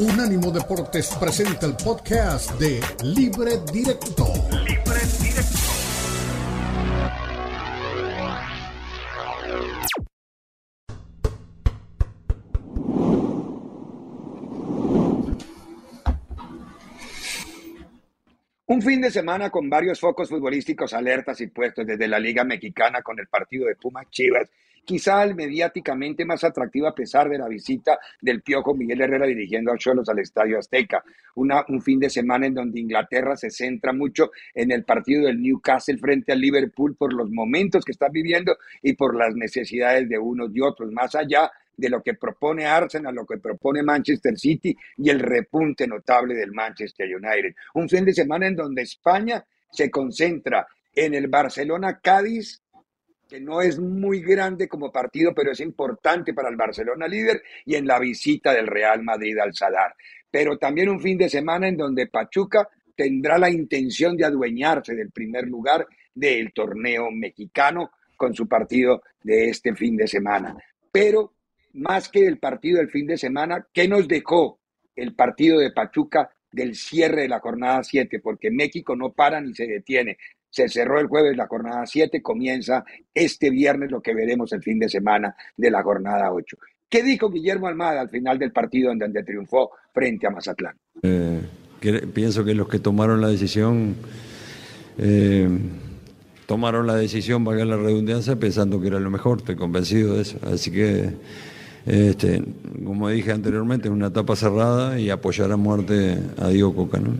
Unánimo Deportes presenta el podcast de Libre Directo. Libre Directo. Un fin de semana con varios focos futbolísticos alertas y puestos desde la Liga Mexicana con el partido de Pumas Chivas quizá el mediáticamente más atractivo a pesar de la visita del Piojo Miguel Herrera dirigiendo a Cholos al Estadio Azteca. Un fin de semana en donde Inglaterra se centra mucho en el partido del Newcastle frente al Liverpool por los momentos que está viviendo y por las necesidades de unos y otros, más allá de lo que propone Arsenal, lo que propone Manchester City y el repunte notable del Manchester United. Un fin de semana en donde España se concentra en el Barcelona Cádiz que no es muy grande como partido, pero es importante para el Barcelona líder y en la visita del Real Madrid al Sadar. Pero también un fin de semana en donde Pachuca tendrá la intención de adueñarse del primer lugar del torneo mexicano con su partido de este fin de semana. Pero más que el partido del fin de semana, ¿qué nos dejó el partido de Pachuca del cierre de la jornada 7? Porque México no para ni se detiene. Se cerró el jueves la jornada 7, comienza este viernes lo que veremos el fin de semana de la jornada 8. ¿Qué dijo Guillermo Almada al final del partido en donde triunfó frente a Mazatlán? Eh, pienso que los que tomaron la decisión eh, tomaron la decisión, valga la redundancia, pensando que era lo mejor, estoy convencido de eso. Así que, este, como dije anteriormente, es una etapa cerrada y apoyar a muerte a Diego Coca. ¿no?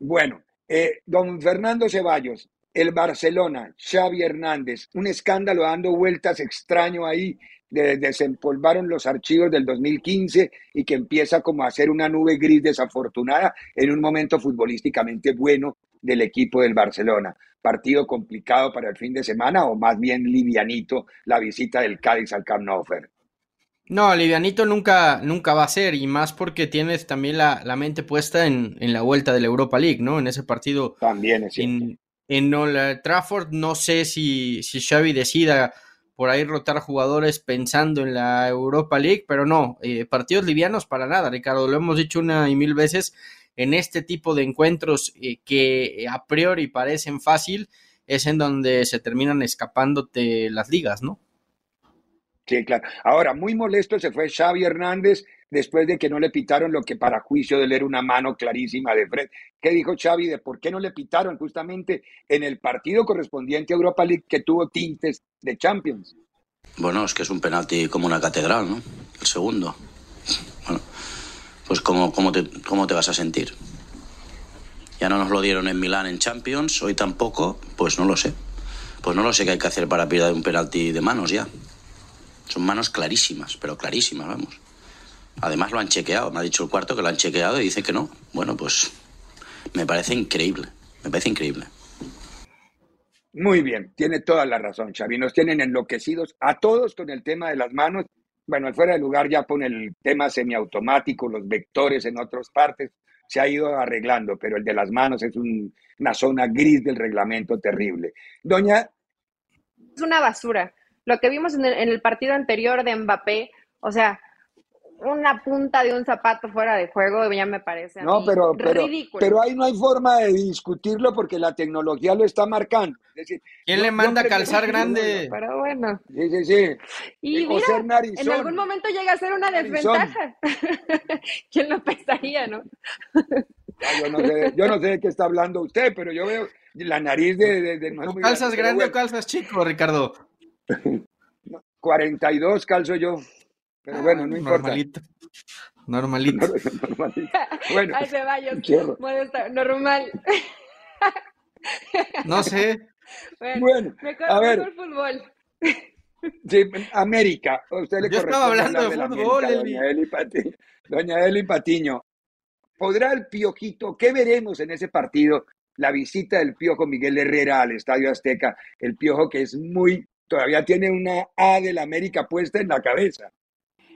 Bueno, eh, don Fernando Ceballos, el Barcelona, Xavi Hernández, un escándalo dando vueltas extraño ahí, de, desempolvaron los archivos del 2015 y que empieza como a ser una nube gris desafortunada en un momento futbolísticamente bueno del equipo del Barcelona. Partido complicado para el fin de semana o más bien livianito la visita del Cádiz al Camp Nou. No, livianito nunca, nunca va a ser, y más porque tienes también la, mente puesta en, la vuelta de la Europa League, ¿no? En ese partido. También es En, en Old Trafford, no sé si, si Xavi decida por ahí rotar jugadores pensando en la Europa League, pero no, eh, partidos livianos para nada, Ricardo, lo hemos dicho una y mil veces, en este tipo de encuentros eh, que a priori parecen fácil, es en donde se terminan escapándote las ligas, ¿no? Sí, claro. Ahora, muy molesto se fue Xavi Hernández después de que no le pitaron lo que para juicio de él una mano clarísima de Fred. ¿Qué dijo Xavi de por qué no le pitaron justamente en el partido correspondiente a Europa League que tuvo tintes de Champions? Bueno, es que es un penalti como una catedral, ¿no? El segundo. Bueno, pues ¿cómo, cómo, te, cómo te vas a sentir? Ya no nos lo dieron en Milán en Champions, hoy tampoco, pues no lo sé. Pues no lo sé qué hay que hacer para pillar un penalti de manos ya. Son manos clarísimas, pero clarísimas, vamos. Además lo han chequeado, me ha dicho el cuarto que lo han chequeado y dice que no. Bueno, pues me parece increíble, me parece increíble. Muy bien, tiene toda la razón, Xavi. Nos tienen enloquecidos a todos con el tema de las manos. Bueno, al fuera de lugar ya pone el tema semiautomático, los vectores en otras partes. Se ha ido arreglando, pero el de las manos es una zona gris del reglamento terrible. Doña... Es una basura lo que vimos en el, partido anterior de Mbappé, o sea, una punta de un zapato fuera de juego ya me parece no, pero, pero, Pero ahí no hay forma de discutirlo porque la tecnología lo está marcando. ¿Quién le manda a calzar grande? Pero bueno. Sí, sí, sí. Y mira, en algún momento llega a ser una desventaja. ¿Quién lo pensaría, no? yo, no sé, yo no sé de qué está hablando usted, pero yo veo la nariz de... de, ¿Calzas grande o calzas chico, Ricardo? 42 calzo yo. Pero bueno, no importa. Normalito. Normalito. Normalito. Bueno, Ay, normal. No sé. Bueno, a ver. El fútbol. Sí, América. Usted le Yo estaba hablando de, fútbol, doña, Eli Patiño, doña Eli Patiño. ¿Podrá el Piojito, qué veremos en ese partido? La visita del Piojo Miguel Herrera al Estadio Azteca. El Piojo que es muy todavía tiene una A de la América puesta en la cabeza.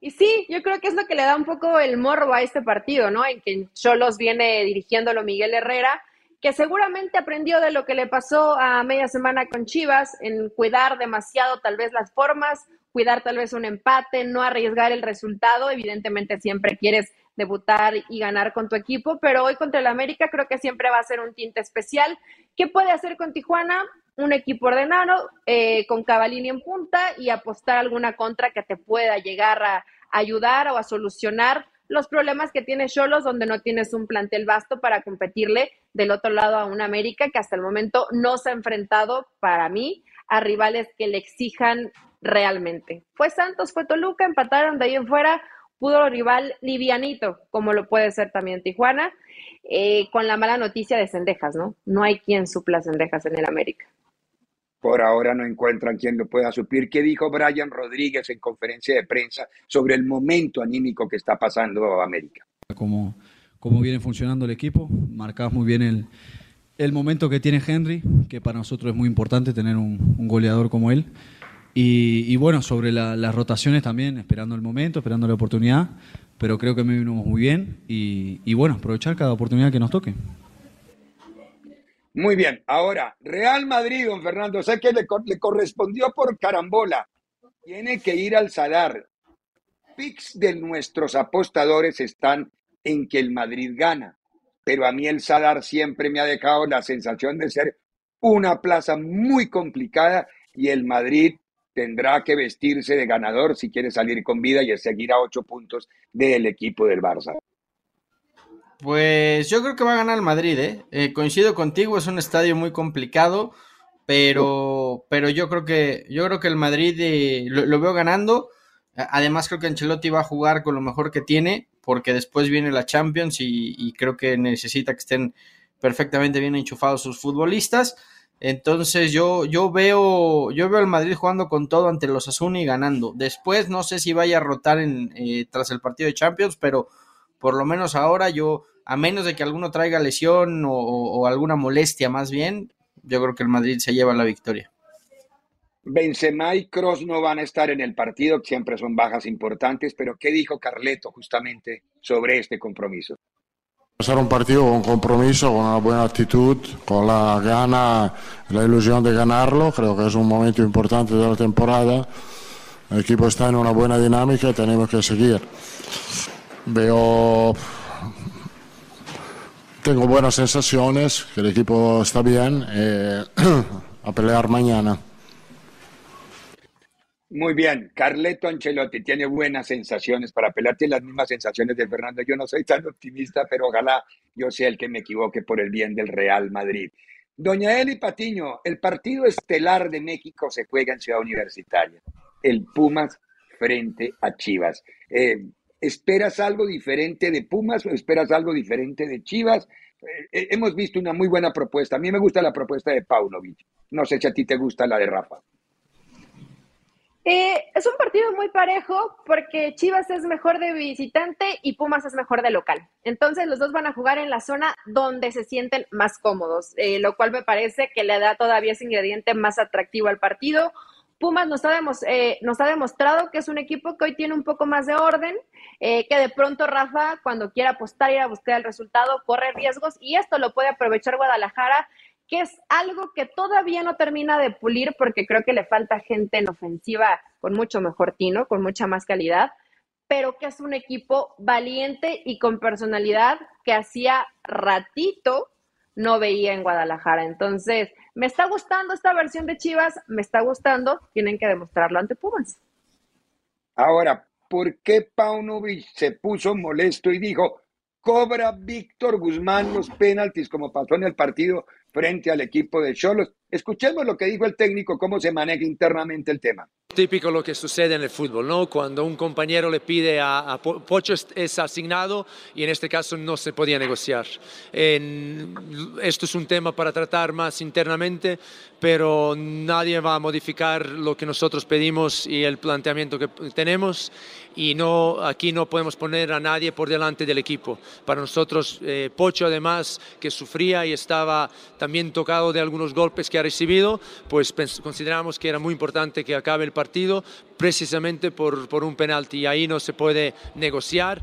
Y sí, yo creo que es lo que le da un poco el morbo a este partido, ¿no? En que Cholos viene dirigiéndolo Miguel Herrera, que seguramente aprendió de lo que le pasó a media semana con Chivas, en cuidar demasiado tal vez las formas, cuidar tal vez un empate, no arriesgar el resultado. Evidentemente siempre quieres debutar y ganar con tu equipo, pero hoy contra el América creo que siempre va a ser un tinte especial. ¿Qué puede hacer con Tijuana? Un equipo ordenado, eh, con Cavalini en punta y apostar alguna contra que te pueda llegar a ayudar o a solucionar los problemas que tiene Cholos, donde no tienes un plantel vasto para competirle del otro lado a un América que hasta el momento no se ha enfrentado, para mí, a rivales que le exijan realmente. Fue Santos, fue Toluca, empataron de ahí en fuera, pudo rival livianito, como lo puede ser también Tijuana, eh, con la mala noticia de Cendejas, ¿no? No hay quien supla Cendejas en el América. Por ahora no encuentran quien lo pueda suplir. ¿Qué dijo Brian Rodríguez en conferencia de prensa sobre el momento anímico que está pasando América? Cómo, cómo viene funcionando el equipo, marcabas muy bien el, el momento que tiene Henry, que para nosotros es muy importante tener un, un goleador como él. Y, bueno, sobre las rotaciones también, esperando el momento, esperando la oportunidad, pero creo que me vinimos muy bien y, bueno, aprovechar cada oportunidad que nos toque. Muy bien, ahora, Real Madrid, don Fernando, sé que le, correspondió por carambola, tiene que ir al Sadar. Picks de nuestros apostadores están en que el Madrid gana, pero a mí el Sadar siempre me ha dejado la sensación de ser una plaza muy complicada y el Madrid tendrá que vestirse de ganador si quiere salir con vida y seguir a ocho puntos del equipo del Barça. Pues yo creo que va a ganar el Madrid, ¿eh? ¿eh? coincido contigo, es un estadio muy complicado, pero, pero yo creo que yo creo que el Madrid eh, lo, veo ganando. Además creo que Ancelotti va a jugar con lo mejor que tiene, porque después viene la Champions y, y creo que necesita que estén perfectamente bien enchufados sus futbolistas. Entonces yo, yo veo, yo veo al Madrid jugando con todo ante los Asuni y ganando. Después no sé si vaya a rotar en, eh, tras el partido de Champions, pero por lo menos ahora yo, a menos de que alguno traiga lesión o, alguna molestia más bien, yo creo que el Madrid se lleva la victoria. Benzema y Cross no van a estar en el partido, siempre son bajas importantes, pero ¿qué dijo Carleto justamente sobre este compromiso? Será un partido con compromiso, con una buena actitud, con la gana, la ilusión de ganarlo. Creo que es un momento importante de la temporada. El equipo está en una buena dinámica y tenemos que seguir. Veo. Tengo buenas sensaciones, que el equipo está bien eh, a pelear mañana. Muy bien, Carleto Ancelotti tiene buenas sensaciones para pelarte las mismas sensaciones de Fernando. Yo no soy tan optimista, pero ojalá yo sea el que me equivoque por el bien del Real Madrid. Doña Eli Patiño, el partido estelar de México se juega en Ciudad Universitaria. El Pumas frente a Chivas. Eh, ¿Esperas algo diferente de Pumas o esperas algo diferente de Chivas? Eh, eh, hemos visto una muy buena propuesta. A mí me gusta la propuesta de Paunovic. No sé si a ti te gusta la de Rafa. Eh, es un partido muy parejo porque Chivas es mejor de visitante y Pumas es mejor de local. Entonces los dos van a jugar en la zona donde se sienten más cómodos, eh, lo cual me parece que le da todavía ese ingrediente más atractivo al partido. Pumas nos ha, eh, nos ha demostrado que es un equipo que hoy tiene un poco más de orden, que de pronto Rafa, cuando quiera apostar, ir a buscar el resultado, corre riesgos y esto lo puede aprovechar Guadalajara que es algo que todavía no termina de pulir porque creo que le falta gente en ofensiva con mucho mejor tino, con mucha más calidad, pero que es un equipo valiente y con personalidad que hacía ratito no veía en Guadalajara. Entonces, me está gustando esta versión de Chivas, me está gustando, tienen que demostrarlo ante Pumas. Ahora, ¿por qué Paunovic se puso molesto y dijo, cobra Víctor Guzmán los penaltis como pasó en el partido frente al equipo de Cholos. Escuchemos lo que dijo el técnico, cómo se maneja internamente el tema. Típico lo que sucede en el fútbol, ¿no? Cuando un compañero le pide a, Pocho es asignado y en este caso no se podía negociar. esto es un tema para tratar más internamente, pero nadie va a modificar lo que nosotros pedimos y el planteamiento que tenemos y no, aquí no podemos poner a nadie por delante del equipo. Para nosotros, eh, Pocho además, que sufría y estaba también tocado de algunos golpes que ha recibido, pues consideramos que era muy importante que acabe el partido precisamente por, por un penalti y ahí no se puede negociar.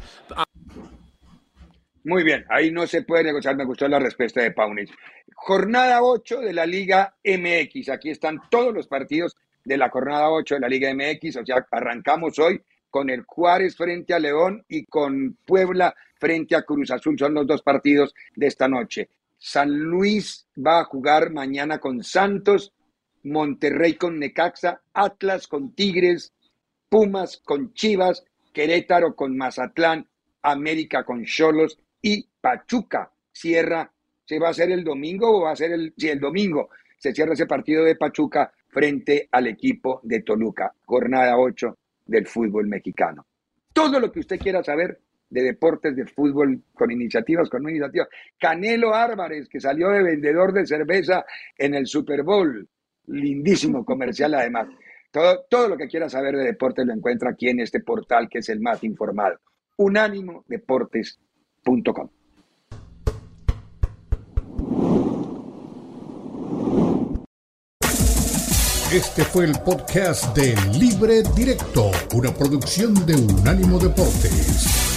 Muy bien, ahí no se puede negociar, me gustó la respuesta de Paunis. Jornada 8 de la Liga MX, aquí están todos los partidos de la jornada 8 de la Liga MX. O sea, arrancamos hoy con el Juárez frente a León y con Puebla frente a Cruz Azul. Son los dos partidos de esta noche. San Luis va a jugar mañana con Santos, Monterrey con Necaxa, Atlas con Tigres, Pumas con Chivas, Querétaro con Mazatlán, América con Cholos y Pachuca cierra. ¿Se va a hacer el domingo o va a ser el, sí, el domingo? Se cierra ese partido de Pachuca frente al equipo de Toluca, jornada 8 del fútbol mexicano. Todo lo que usted quiera saber de deportes de fútbol con iniciativas, con iniciativas. Canelo Álvarez, que salió de vendedor de cerveza en el Super Bowl. Lindísimo comercial además. Todo, todo lo que quiera saber de deportes lo encuentra aquí en este portal que es el más informado. Unánimodeportes.com. Este fue el podcast de Libre Directo, una producción de Unánimo Deportes.